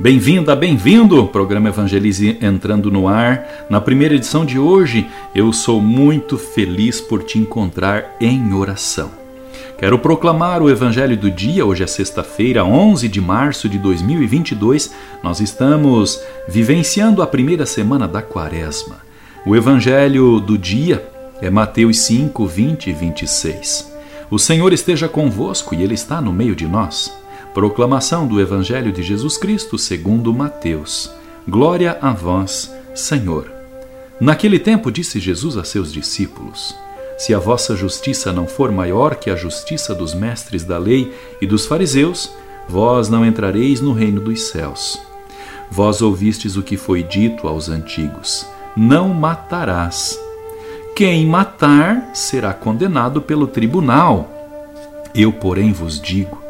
Bem-vinda, bem-vindo! Programa Evangelize entrando no ar. Na primeira edição de hoje, eu sou muito feliz por te encontrar em oração. Quero proclamar o Evangelho do dia. Hoje é sexta-feira, 11 de março de 2022. Nós estamos vivenciando a primeira semana da Quaresma. O Evangelho do dia é Mateus 5, 20 e 26. O Senhor esteja convosco e Ele está no meio de nós. Proclamação do Evangelho de Jesus Cristo segundo Mateus. Glória a vós, Senhor. Naquele tempo disse Jesus a seus discípulos: Se a vossa justiça não for maior que a justiça dos mestres da lei e dos fariseus, vós não entrareis no reino dos céus. Vós ouvistes o que foi dito aos antigos: Não matarás. Quem matar será condenado pelo tribunal. Eu, porém, vos digo: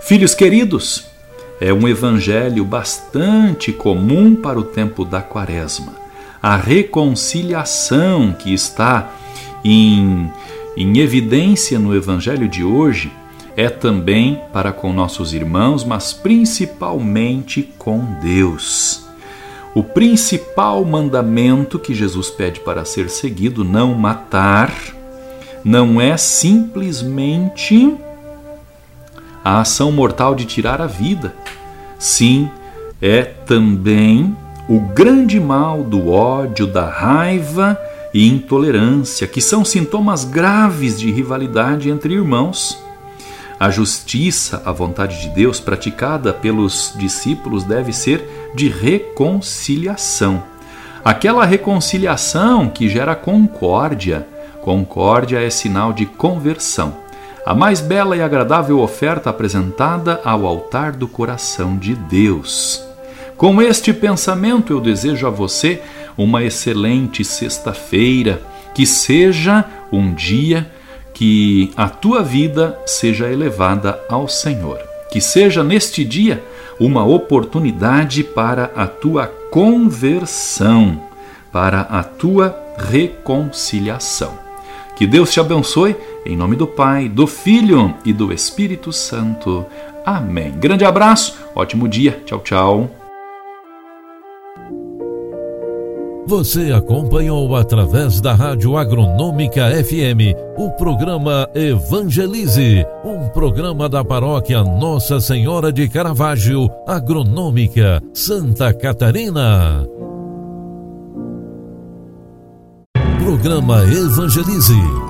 Filhos queridos, é um evangelho bastante comum para o tempo da Quaresma. A reconciliação que está em, em evidência no evangelho de hoje é também para com nossos irmãos, mas principalmente com Deus. O principal mandamento que Jesus pede para ser seguido, não matar, não é simplesmente a ação mortal de tirar a vida. Sim, é também o grande mal do ódio, da raiva e intolerância, que são sintomas graves de rivalidade entre irmãos. A justiça, a vontade de Deus praticada pelos discípulos deve ser de reconciliação. Aquela reconciliação que gera concórdia. Concórdia é sinal de conversão a mais bela e agradável oferta apresentada ao altar do coração de Deus. Com este pensamento, eu desejo a você uma excelente sexta-feira, que seja um dia que a tua vida seja elevada ao Senhor. Que seja neste dia uma oportunidade para a tua conversão, para a tua reconciliação. Que Deus te abençoe em nome do Pai, do Filho e do Espírito Santo. Amém. Grande abraço, ótimo dia. Tchau, tchau. Você acompanhou através da Rádio Agronômica FM o programa Evangelize, um programa da paróquia Nossa Senhora de Caravaggio, Agronômica, Santa Catarina. Programa Evangelize